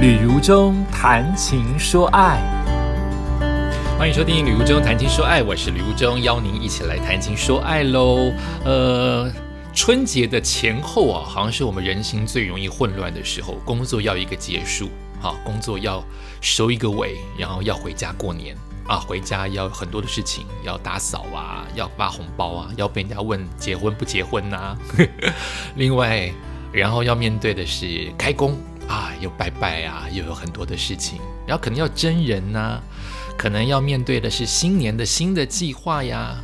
旅如中谈情说爱，欢迎收听《旅如中谈情说爱》，我是旅如中，邀您一起来谈情说爱喽。呃，春节的前后啊，好像是我们人心最容易混乱的时候，工作要一个结束，好，工作要收一个尾，然后要回家过年啊，回家要很多的事情，要打扫啊，要发红包啊，要被人家问结婚不结婚呐。另外，然后要面对的是开工。啊，又拜拜啊，又有很多的事情，然后可能要真人呐，可能要面对的是新年的新的计划呀，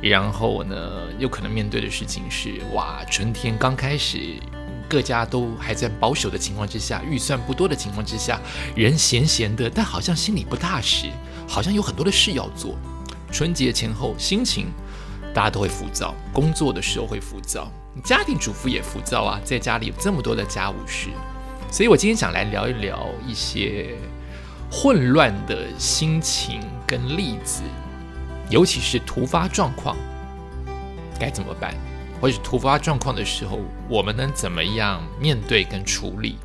然后呢，又可能面对的事情是哇，春天刚开始，各家都还在保守的情况之下，预算不多的情况之下，人闲闲的，但好像心里不踏实，好像有很多的事要做。春节前后，心情大家都会浮躁，工作的时候会浮躁，家庭主妇也浮躁啊，在家里有这么多的家务事。所以我今天想来聊一聊一些混乱的心情跟例子，尤其是突发状况该怎么办，或者突发状况的时候，我们能怎么样面对跟处理？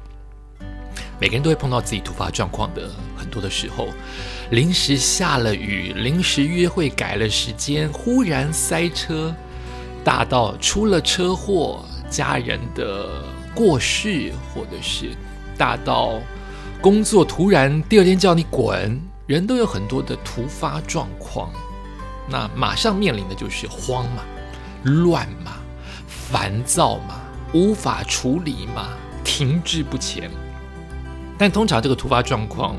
每个人都会碰到自己突发状况的很多的时候，临时下了雨，临时约会改了时间，忽然塞车，大到出了车祸，家人的。过世，或者是大到工作突然第二天叫你滚，人都有很多的突发状况，那马上面临的就是慌嘛、乱嘛、烦躁嘛、无法处理嘛、停滞不前。但通常这个突发状况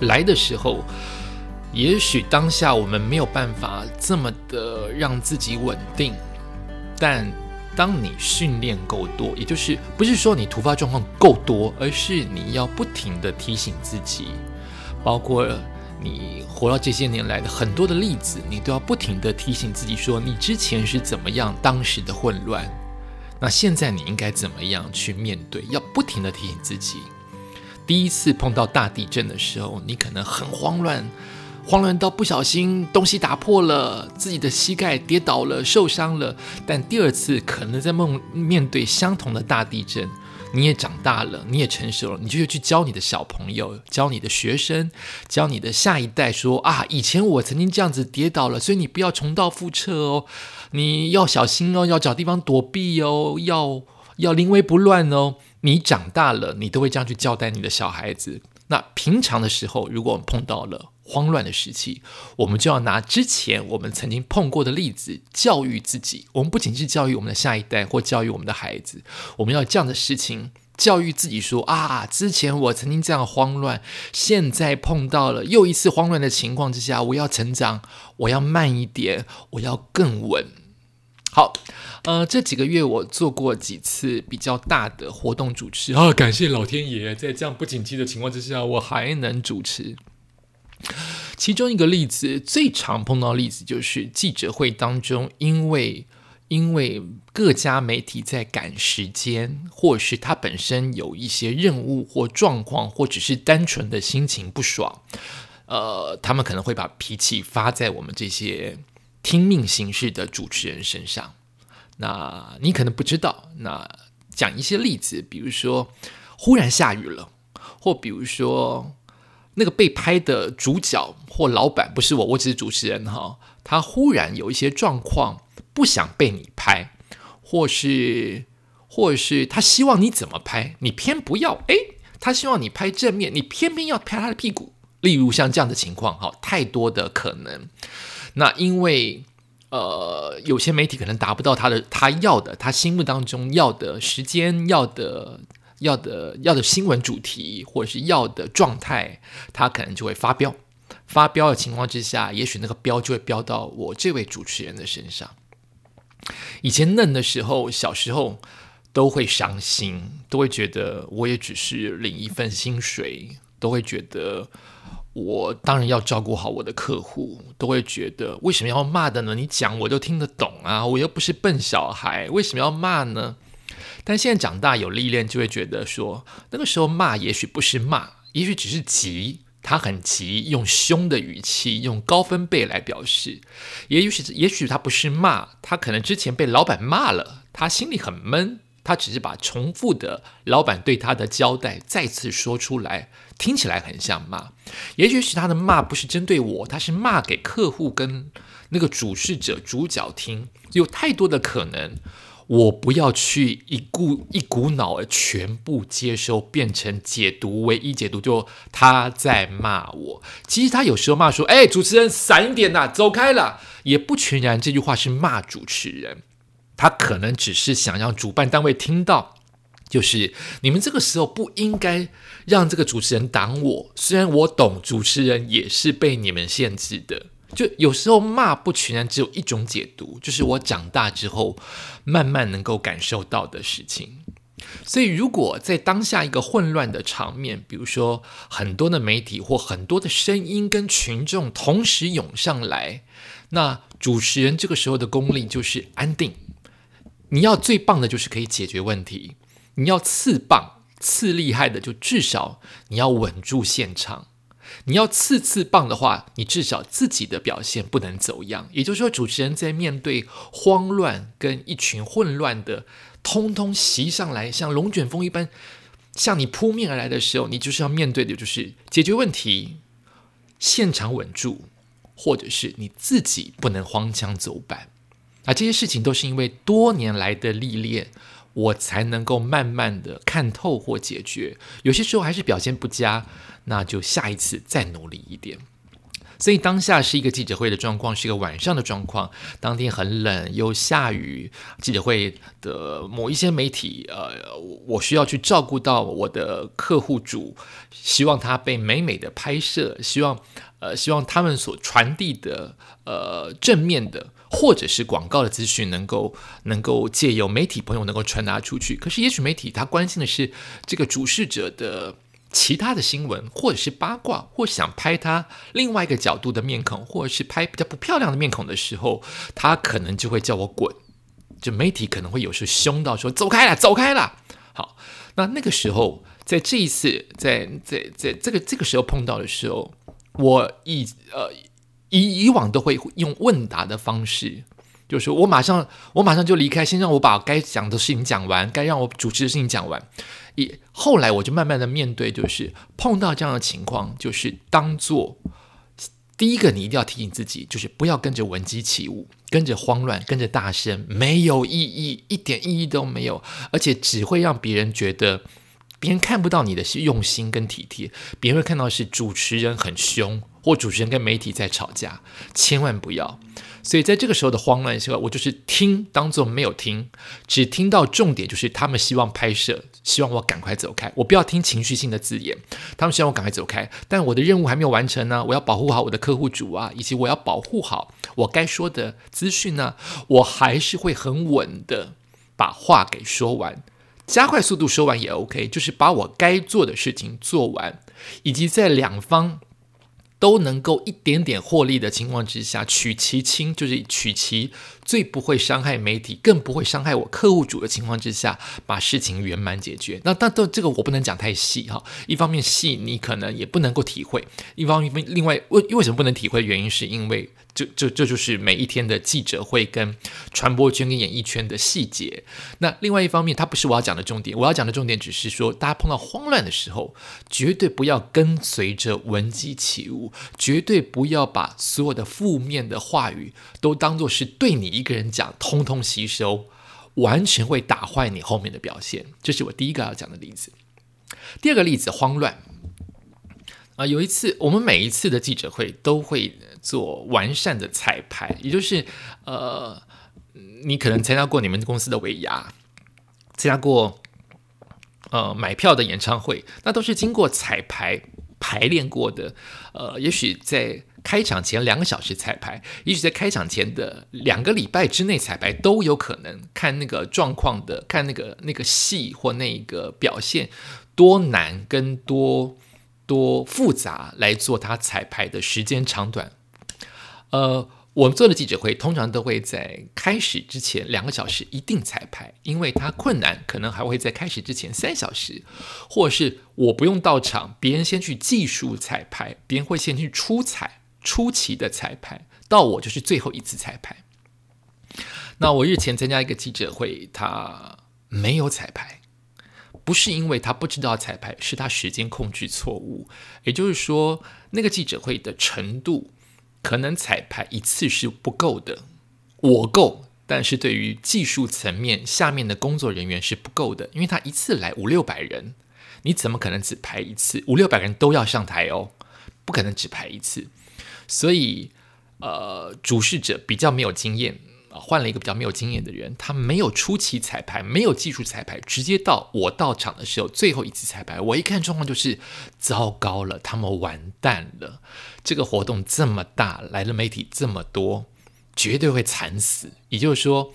来的时候，也许当下我们没有办法这么的让自己稳定，但。当你训练够多，也就是不是说你突发状况够多，而是你要不停的提醒自己，包括你活到这些年来的很多的例子，你都要不停的提醒自己说，你之前是怎么样，当时的混乱，那现在你应该怎么样去面对？要不停的提醒自己，第一次碰到大地震的时候，你可能很慌乱。慌乱到不小心东西打破了，自己的膝盖跌倒了，受伤了。但第二次可能在梦面对相同的大地震，你也长大了，你也成熟了，你就去教你的小朋友，教你的学生，教你的下一代说啊，以前我曾经这样子跌倒了，所以你不要重蹈覆辙哦，你要小心哦，要找地方躲避哦，要要临危不乱哦。你长大了，你都会这样去交代你的小孩子。那平常的时候，如果我们碰到了慌乱的时期，我们就要拿之前我们曾经碰过的例子教育自己。我们不仅是教育我们的下一代，或教育我们的孩子，我们要这样的事情教育自己说：啊，之前我曾经这样慌乱，现在碰到了又一次慌乱的情况之下，我要成长，我要慢一点，我要更稳。好。呃，这几个月我做过几次比较大的活动主持啊，感谢老天爷，在这样不景气的情况之下，我还能主持。其中一个例子，最常碰到的例子就是记者会当中，因为因为各家媒体在赶时间，或是他本身有一些任务或状况，或只是单纯的心情不爽，呃，他们可能会把脾气发在我们这些听命行事的主持人身上。那你可能不知道，那讲一些例子，比如说忽然下雨了，或比如说那个被拍的主角或老板不是我，我只是主持人哈，他忽然有一些状况不想被你拍，或是或是他希望你怎么拍，你偏不要，诶，他希望你拍正面，你偏偏要拍他的屁股，例如像这样的情况哈，太多的可能，那因为。呃，有些媒体可能达不到他的他要的，他心目当中要的时间、要的、要的、要的新闻主题，或者是要的状态，他可能就会发飙。发飙的情况之下，也许那个飙就会飙到我这位主持人的身上。以前嫩的时候，小时候都会伤心，都会觉得我也只是领一份薪水，都会觉得。我当然要照顾好我的客户，都会觉得为什么要骂的呢？你讲我就听得懂啊，我又不是笨小孩，为什么要骂呢？但现在长大有历练，就会觉得说，那个时候骂也许不是骂，也许只是急，他很急，用凶的语气，用高分贝来表示。也许，也许他不是骂，他可能之前被老板骂了，他心里很闷。他只是把重复的老板对他的交代再次说出来，听起来很像骂。也许是他的骂不是针对我，他是骂给客户跟那个主事者主角听，有太多的可能。我不要去一股一股脑儿全部接收，变成解读，唯一解读就他在骂我。其实他有时候骂说：“哎，主持人闪一点呐，走开了。”也不全然这句话是骂主持人，他可能只是想让主办单位听到，就是你们这个时候不应该让这个主持人挡我。虽然我懂主持人也是被你们限制的。就有时候骂不全然只有一种解读，就是我长大之后慢慢能够感受到的事情。所以，如果在当下一个混乱的场面，比如说很多的媒体或很多的声音跟群众同时涌上来，那主持人这个时候的功力就是安定。你要最棒的就是可以解决问题，你要次棒次厉害的就至少你要稳住现场。你要次次棒的话，你至少自己的表现不能走样。也就是说，主持人在面对慌乱跟一群混乱的，通通袭上来，像龙卷风一般向你扑面而来的时候，你就是要面对的就是解决问题，现场稳住，或者是你自己不能荒腔走板。啊，这些事情都是因为多年来的历练。我才能够慢慢的看透或解决，有些时候还是表现不佳，那就下一次再努力一点。所以当下是一个记者会的状况，是一个晚上的状况，当天很冷又下雨，记者会的某一些媒体，呃，我需要去照顾到我的客户主，希望他被美美的拍摄，希望呃希望他们所传递的呃正面的。或者是广告的资讯能够能够借由媒体朋友能够传达出去，可是也许媒体他关心的是这个主事者的其他的新闻，或者是八卦，或想拍他另外一个角度的面孔，或者是拍比较不漂亮的面孔的时候，他可能就会叫我滚。就媒体可能会有时候凶到说走开了，走开了。好，那那个时候在这一次在在在这个这个时候碰到的时候，我以呃。以以往都会用问答的方式，就是我马上我马上就离开，先让我把该讲的事情讲完，该让我主持的事情讲完。以后来我就慢慢的面对，就是碰到这样的情况，就是当做第一个，你一定要提醒自己，就是不要跟着闻鸡起舞，跟着慌乱，跟着大声，没有意义，一点意义都没有，而且只会让别人觉得别人看不到你的是用心跟体贴，别人会看到是主持人很凶。或主持人跟媒体在吵架，千万不要。所以在这个时候的慌乱时候，我就是听，当做没有听，只听到重点，就是他们希望拍摄，希望我赶快走开，我不要听情绪性的字眼。他们希望我赶快走开，但我的任务还没有完成呢。我要保护好我的客户主啊，以及我要保护好我该说的资讯呢。我还是会很稳的把话给说完，加快速度说完也 OK，就是把我该做的事情做完，以及在两方。都能够一点点获利的情况之下，取其轻，就是取其最不会伤害媒体，更不会伤害我客户主的情况之下，把事情圆满解决。那但都这个我不能讲太细哈，一方面细你可能也不能够体会，一方面另外为为什么不能体会？原因是因为。这这这就是每一天的记者会跟传播圈跟演艺圈的细节。那另外一方面，它不是我要讲的重点。我要讲的重点只是说，大家碰到慌乱的时候，绝对不要跟随着闻鸡起舞，绝对不要把所有的负面的话语都当做是对你一个人讲，通通吸收，完全会打坏你后面的表现。这是我第一个要讲的例子。第二个例子，慌乱。啊，有一次，我们每一次的记者会都会做完善的彩排，也就是，呃，你可能参加过你们公司的尾牙，参加过，呃，买票的演唱会，那都是经过彩排排练过的。呃，也许在开场前两个小时彩排，也许在开场前的两个礼拜之内彩排都有可能。看那个状况的，看那个那个戏或那个表现多难跟多。多复杂来做它彩排的时间长短，呃，我们做的记者会通常都会在开始之前两个小时一定彩排，因为它困难，可能还会在开始之前三小时，或者是我不用到场，别人先去技术彩排，别人会先去出彩出奇的彩排，到我就是最后一次彩排。那我日前参加一个记者会，他没有彩排，不是因为他不知道彩排，是他时间控制错误。也就是说，那个记者会的程度，可能彩排一次是不够的。我够，但是对于技术层面下面的工作人员是不够的，因为他一次来五六百人，你怎么可能只排一次？五六百人都要上台哦，不可能只排一次。所以，呃，主事者比较没有经验。换了一个比较没有经验的人，他没有初期彩排，没有技术彩排，直接到我到场的时候，最后一次彩排，我一看状况就是糟糕了，他们完蛋了。这个活动这么大，来了媒体这么多，绝对会惨死。也就是说，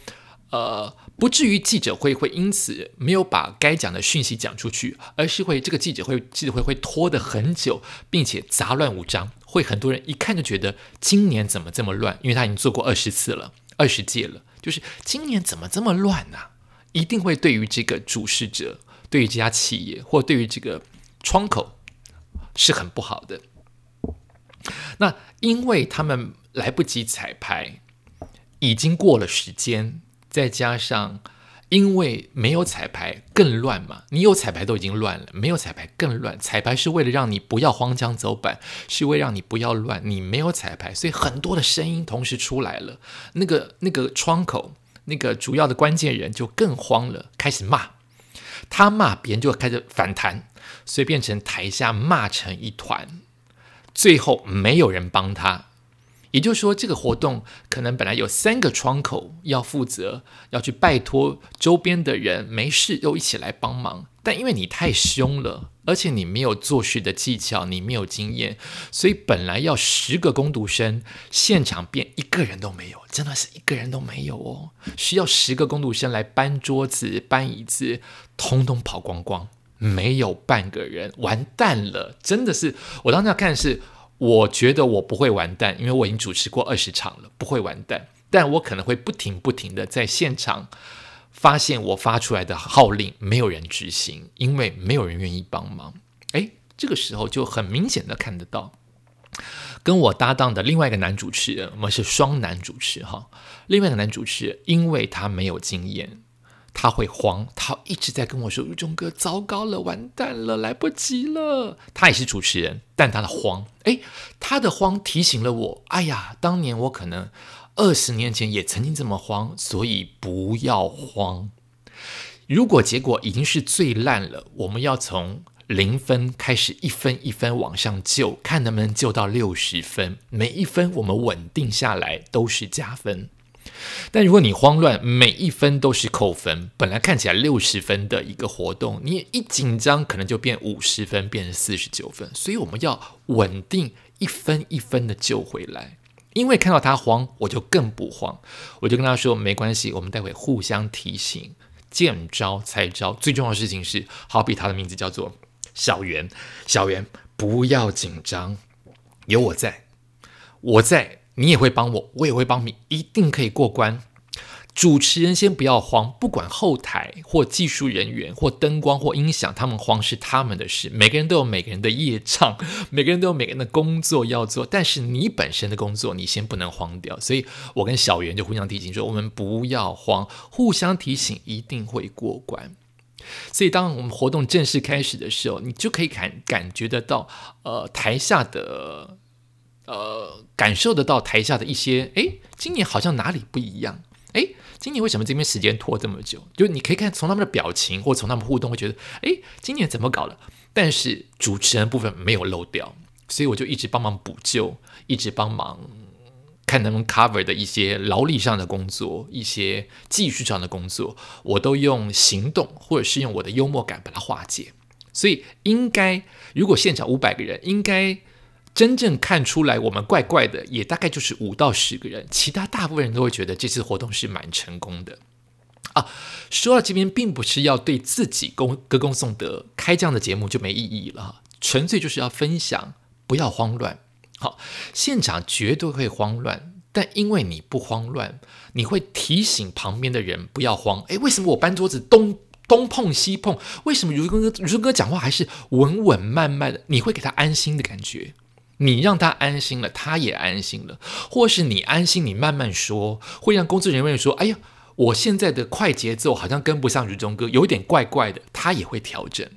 呃，不至于记者会会因此没有把该讲的讯息讲出去，而是会这个记者会记者会会拖得很久，并且杂乱无章，会很多人一看就觉得今年怎么这么乱，因为他已经做过二十次了。二十届了，就是今年怎么这么乱呢？一定会对于这个主事者，对于这家企业，或对于这个窗口是很不好的。那因为他们来不及彩排，已经过了时间，再加上。因为没有彩排更乱嘛，你有彩排都已经乱了，没有彩排更乱。彩排是为了让你不要荒腔走板，是为让你不要乱。你没有彩排，所以很多的声音同时出来了。那个那个窗口，那个主要的关键人就更慌了，开始骂。他骂别人就开始反弹，所以变成台下骂成一团，最后没有人帮他。也就是说，这个活动可能本来有三个窗口要负责，要去拜托周边的人没事又一起来帮忙。但因为你太凶了，而且你没有做事的技巧，你没有经验，所以本来要十个攻读生，现场变一个人都没有，真的是一个人都没有哦。需要十个攻读生来搬桌子、搬椅子，通通跑光光，没有半个人，完蛋了！真的是，我当时要看是。我觉得我不会完蛋，因为我已经主持过二十场了，不会完蛋。但我可能会不停不停的在现场发现我发出来的号令没有人执行，因为没有人愿意帮忙。哎，这个时候就很明显的看得到，跟我搭档的另外一个男主持人，我们是双男主持哈。另外一个男主持人，因为他没有经验。他会慌，他一直在跟我说：“宇中哥，糟糕了，完蛋了，来不及了。”他也是主持人，但他的慌，哎，他的慌提醒了我：“哎呀，当年我可能二十年前也曾经这么慌，所以不要慌。如果结果已经是最烂了，我们要从零分开始，一分一分往上救，看能不能救到六十分。每一分我们稳定下来都是加分。”但如果你慌乱，每一分都是扣分。本来看起来六十分的一个活动，你一紧张，可能就变五十分，变成四十九分。所以我们要稳定，一分一分的救回来。因为看到他慌，我就更不慌，我就跟他说：“没关系，我们待会互相提醒，见招拆招。最重要的事情是，好比他的名字叫做小袁，小袁不要紧张，有我在，我在。”你也会帮我，我也会帮你，一定可以过关。主持人先不要慌，不管后台或技术人员或灯光或音响，他们慌是他们的事。每个人都有每个人的业障，每个人都有每个人的工作要做。但是你本身的工作，你先不能慌掉。所以我跟小袁就互相提醒说：我们不要慌，互相提醒，一定会过关。所以当我们活动正式开始的时候，你就可以感感觉得到，呃，台下的。呃，感受得到台下的一些，哎，今年好像哪里不一样？哎，今年为什么这边时间拖这么久？就你可以看从他们的表情或从他们互动，会觉得，哎，今年怎么搞了？但是主持人部分没有漏掉，所以我就一直帮忙补救，一直帮忙看能不能 cover 的一些劳力上的工作，一些技术上的工作，我都用行动或者是用我的幽默感把它化解。所以应该，如果现场五百个人，应该。真正看出来我们怪怪的，也大概就是五到十个人，其他大部分人都会觉得这次活动是蛮成功的啊。说到这边，并不是要对自己歌歌功颂德，开这样的节目就没意义了，纯粹就是要分享，不要慌乱。好，现场绝对会慌乱，但因为你不慌乱，你会提醒旁边的人不要慌。诶，为什么我搬桌子东东碰西碰？为什么如哥如哥讲话还是稳稳慢慢的？你会给他安心的感觉。你让他安心了，他也安心了，或是你安心，你慢慢说，会让工作人员说：“哎呀，我现在的快节奏好像跟不上如中哥，有点怪怪的，他也会调整。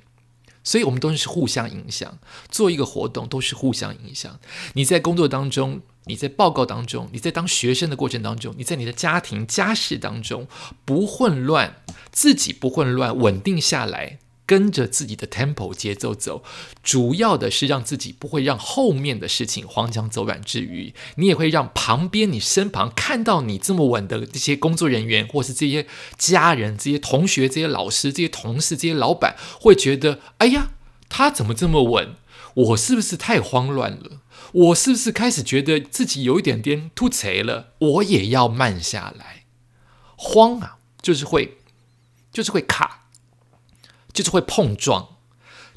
所以，我们都是互相影响。做一个活动都是互相影响。你在工作当中，你在报告当中，你在当学生的过程当中，你在你的家庭家事当中不混乱，自己不混乱，稳定下来。跟着自己的 tempo 节奏走，主要的是让自己不会让后面的事情荒腔走板之余，你也会让旁边你身旁看到你这么稳的这些工作人员，或是这些家人、这些同学、这些老师、这些同事、这些老板，会觉得：哎呀，他怎么这么稳？我是不是太慌乱了？我是不是开始觉得自己有一点点突贼了？我也要慢下来。慌啊，就是会，就是会卡。就是会碰撞，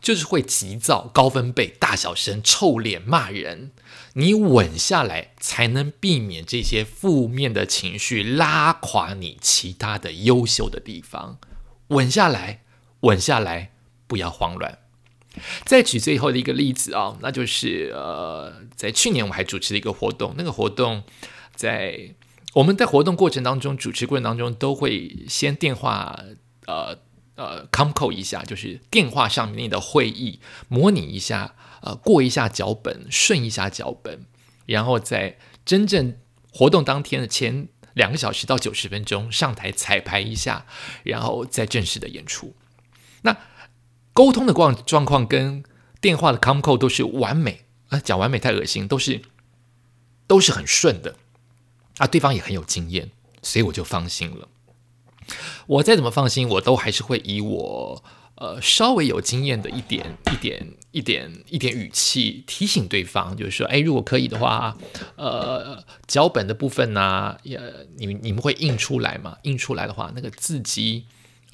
就是会急躁、高分贝、大小声、臭脸、骂人。你稳下来，才能避免这些负面的情绪拉垮你其他的优秀的地方。稳下来，稳下来，不要慌乱。再举最后的一个例子啊，那就是呃，在去年我还主持了一个活动，那个活动在我们在活动过程当中，主持过程当中都会先电话呃。呃，com call 一下，就是电话上面的会议，模拟一下，呃，过一下脚本，顺一下脚本，然后在真正活动当天的前两个小时到九十分钟上台彩排一下，然后再正式的演出。那沟通的状状况跟电话的 com call 都是完美啊，讲完美太恶心，都是都是很顺的啊，对方也很有经验，所以我就放心了。我再怎么放心，我都还是会以我呃稍微有经验的一点一点一点一点语气提醒对方，就是说，哎，如果可以的话，呃，脚本的部分呢，也你你们会印出来吗？印出来的话，那个字迹，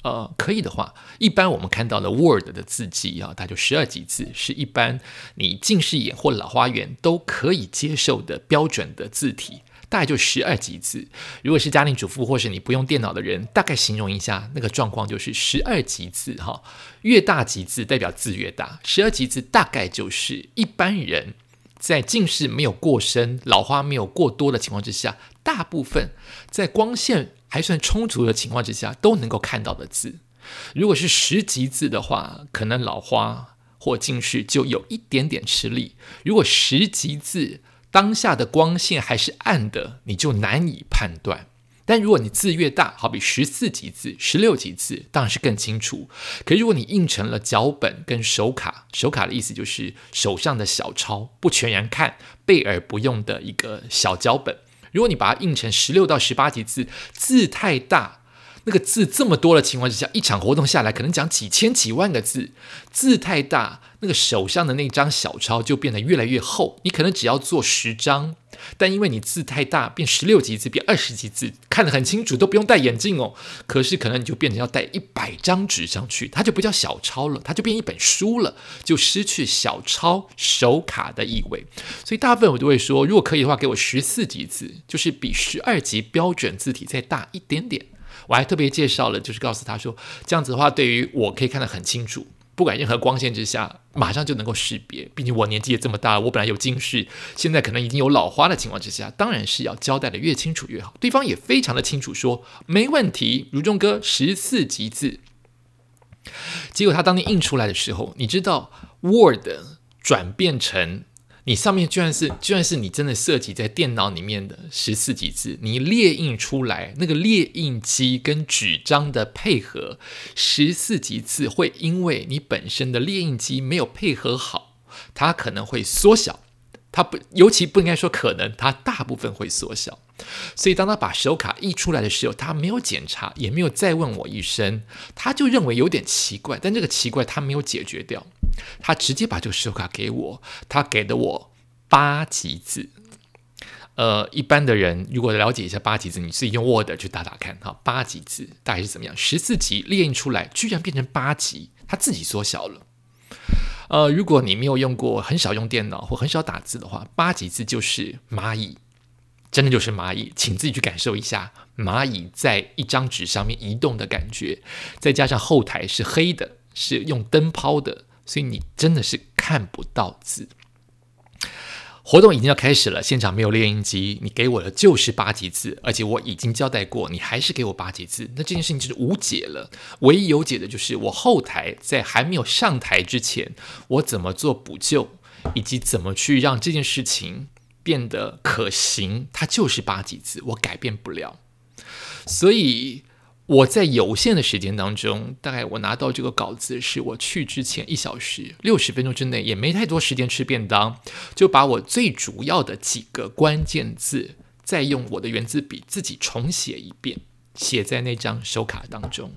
呃，可以的话，一般我们看到的 Word 的字迹啊，它就十二级字，是一般你近视眼或老花眼都可以接受的标准的字体。大概就十二级字。如果是家庭主妇或是你不用电脑的人，大概形容一下那个状况，就是十二级字哈。越大级字代表字越大，十二级字大概就是一般人在近视没有过深、老花没有过多的情况之下，大部分在光线还算充足的情况之下都能够看到的字。如果是十级字的话，可能老花或近视就有一点点吃力。如果十级字，当下的光线还是暗的，你就难以判断。但如果你字越大，好比十四级字、十六级字，当然是更清楚。可如果你印成了脚本跟手卡，手卡的意思就是手上的小抄，不全然看，背而不用的一个小脚本。如果你把它印成十六到十八级字，字太大。那个字这么多的情况之下，一场活动下来可能讲几千几万个字，字太大，那个手上的那张小抄就变得越来越厚。你可能只要做十张，但因为你字太大，变十六级字，变二十级字，看得很清楚，都不用戴眼镜哦。可是可能你就变成要带一百张纸上去，它就不叫小抄了，它就变一本书了，就失去小抄手卡的意味。所以大部分我都会说，如果可以的话，给我十四级字，就是比十二级标准字体再大一点点。我还特别介绍了，就是告诉他说，这样子的话，对于我可以看得很清楚，不管任何光线之下，马上就能够识别。毕竟我年纪也这么大，我本来有近视，现在可能已经有老花的情况之下，当然是要交代的越清楚越好。对方也非常的清楚，说没问题，如中哥十四级字。结果他当天印出来的时候，你知道 Word 转变成。你上面居然是，居然是你真的设计在电脑里面的十四级字，你列印出来那个列印机跟纸张的配合，十四级字会因为你本身的列印机没有配合好，它可能会缩小，它不，尤其不应该说可能，它大部分会缩小。所以当他把手卡印出来的时候，他没有检查，也没有再问我一声，他就认为有点奇怪，但这个奇怪他没有解决掉。他直接把这个手卡给我，他给的我八级字。呃，一般的人如果了解一下八级字，你自己用 Word 去打打看哈，八级字大概是怎么样？十四级列印出来，居然变成八级，它自己缩小了。呃，如果你没有用过，很少用电脑或很少打字的话，八级字就是蚂蚁，真的就是蚂蚁，请自己去感受一下蚂蚁在一张纸上面移动的感觉，再加上后台是黑的，是用灯泡的。所以你真的是看不到字。活动已经要开始了，现场没有猎鹰机，你给我的就是八级字，而且我已经交代过，你还是给我八级字，那这件事情就是无解了。唯一有解的就是我后台在还没有上台之前，我怎么做补救，以及怎么去让这件事情变得可行，它就是八级字，我改变不了。所以。我在有限的时间当中，大概我拿到这个稿子是我去之前一小时六十分钟之内，也没太多时间吃便当，就把我最主要的几个关键字，再用我的圆珠笔自己重写一遍，写在那张手卡当中。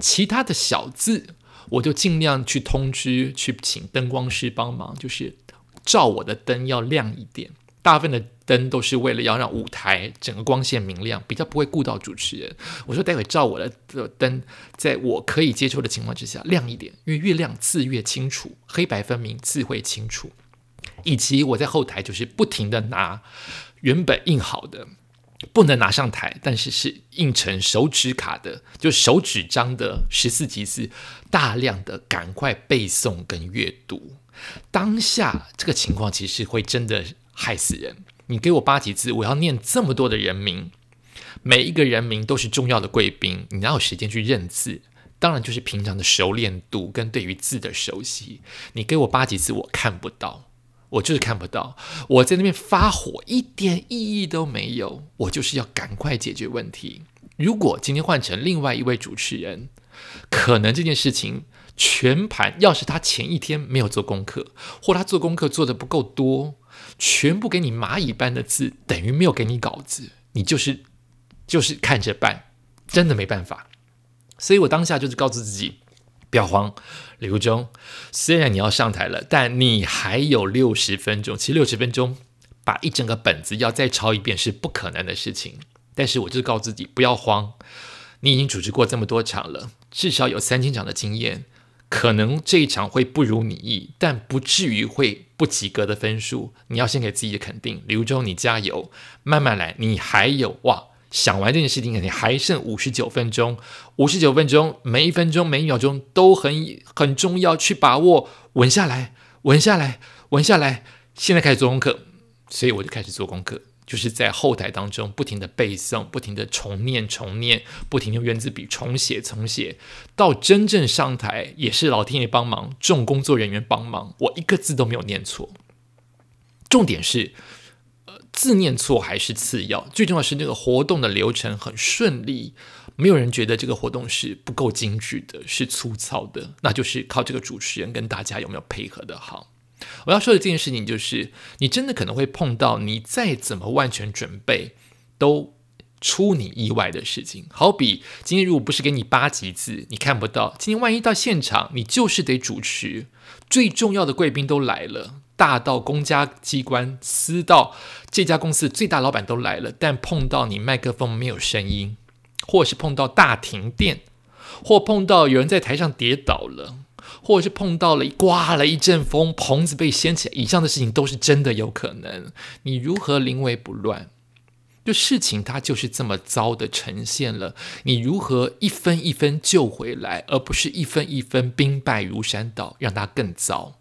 其他的小字，我就尽量去通知，去请灯光师帮忙，就是照我的灯要亮一点。大部分的灯都是为了要让舞台整个光线明亮，比较不会顾到主持人。我说待会照我的灯，在我可以接受的情况之下亮一点，因为越亮字越清楚，黑白分明，字会清楚。以及我在后台就是不停的拿原本印好的，不能拿上台，但是是印成手指卡的，就手指章的十四级字，大量的赶快背诵跟阅读。当下这个情况其实会真的。害死人！你给我八级字，我要念这么多的人名，每一个人名都是重要的贵宾，你哪有时间去认字？当然就是平常的熟练度跟对于字的熟悉。你给我八级字，我看不到，我就是看不到。我在那边发火，一点意义都没有。我就是要赶快解决问题。如果今天换成另外一位主持人，可能这件事情全盘要是他前一天没有做功课，或他做功课做的不够多。全部给你蚂蚁般的字，等于没有给你稿子，你就是就是看着办，真的没办法。所以我当下就是告诉自己，不要慌，刘忠，虽然你要上台了，但你还有六十分钟。其实六十分钟把一整个本子要再抄一遍是不可能的事情。但是我就是告诉自己，不要慌，你已经主持过这么多场了，至少有三千场的经验。可能这一场会不如你意，但不至于会不及格的分数。你要先给自己的肯定，刘忠，你加油，慢慢来。你还有哇，想完这件事情，你还剩五十九分钟，五十九分钟，每一分钟每一秒钟都很很重要，去把握，稳下来，稳下来，稳下来。现在开始做功课，所以我就开始做功课。就是在后台当中不停的背诵，不停的重念重念，不停用圆珠笔重写重写，到真正上台也是老天爷帮忙，众工作人员帮忙，我一个字都没有念错。重点是，呃，字念错还是次要，最重要是那个活动的流程很顺利，没有人觉得这个活动是不够精致的，是粗糙的，那就是靠这个主持人跟大家有没有配合的好。我要说的这件事情就是，你真的可能会碰到你再怎么万全准备都出你意外的事情。好比今天如果不是给你八级字，你看不到。今天万一到现场，你就是得主持，最重要的贵宾都来了，大到公家机关，私到这家公司最大老板都来了，但碰到你麦克风没有声音，或是碰到大停电，或碰到有人在台上跌倒了。或者是碰到了刮了一阵风，棚子被掀起来，以上的事情都是真的有可能。你如何临危不乱？就事情它就是这么糟的呈现了，你如何一分一分救回来，而不是一分一分兵败如山倒，让它更糟？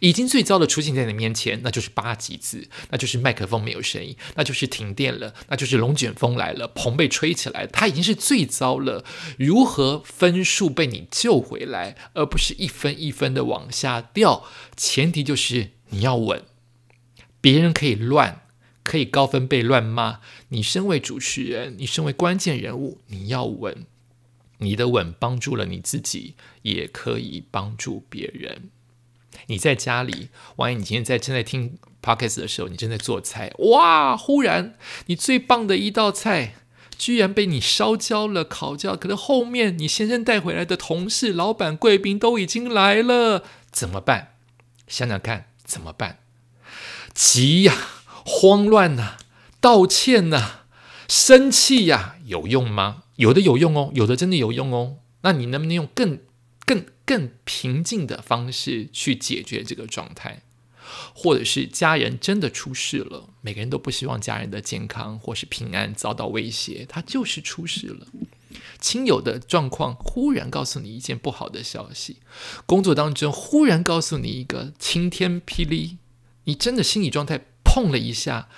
已经最糟的出现在你面前，那就是八级字，那就是麦克风没有声音，那就是停电了，那就是龙卷风来了，棚被吹起来，它已经是最糟了。如何分数被你救回来，而不是一分一分的往下掉？前提就是你要稳。别人可以乱，可以高分被乱骂，你身为主持人，你身为关键人物，你要稳。你的稳帮助了你自己，也可以帮助别人。你在家里，万一你今天在正在听 podcast 的时候，你正在做菜，哇！忽然你最棒的一道菜居然被你烧焦了、烤焦，可是后面你先生带回来的同事、老板、贵宾都已经来了，怎么办？想想看，怎么办？急呀，慌乱呐，道歉呐，生气呀，有用吗？有的有用哦，有的真的有用哦。那你能不能用更？更更平静的方式去解决这个状态，或者是家人真的出事了，每个人都不希望家人的健康或是平安遭到威胁，他就是出事了。亲友的状况忽然告诉你一件不好的消息，工作当中忽然告诉你一个晴天霹雳，你真的心理状态碰了一下，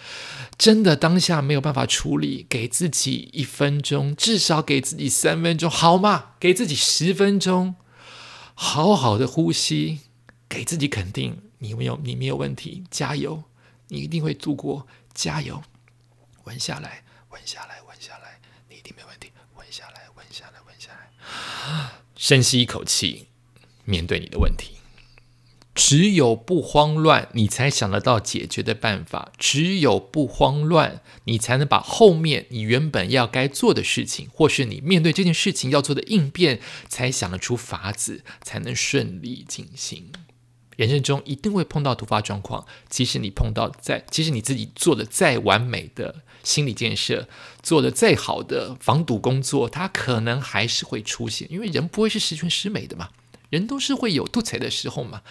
真的当下没有办法处理，给自己一分钟，至少给自己三分钟，好吗？给自己十分钟，好好的呼吸，给自己肯定，你没有，你没有问题，加油，你一定会度过，加油，稳下来，稳下来，稳下来，你一定没问题，稳下来，稳下来，稳下来，深吸一口气，面对你的问题。只有不慌乱，你才想得到解决的办法；只有不慌乱，你才能把后面你原本要该做的事情，或是你面对这件事情要做的应变，才想得出法子，才能顺利进行。人生中一定会碰到突发状况，即使你碰到在，即使你自己做的再完美的心理建设，做的再好的防堵工作，它可能还是会出现，因为人不会是十全十美的嘛。人都是会有吐槽的时候嘛，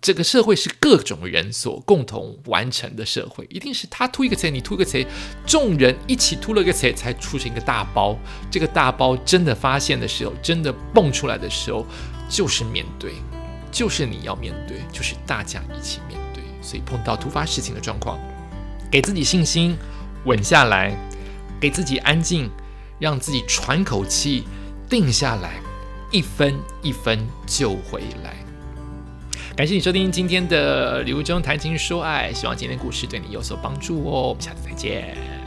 这个社会是各种人所共同完成的社会，一定是他吐一个词，你吐一个词，众人一起吐了个词，才出现一个大包。这个大包真的发现的时候，真的蹦出来的时候，就是面对，就是你要面对，就是大家一起面对。所以碰到突发事情的状况，给自己信心，稳下来，给自己安静，让自己喘口气，定下来。一分一分就回来。感谢你收听今天的《礼物中谈情说爱》，希望今天的故事对你有所帮助哦。我们下次再见。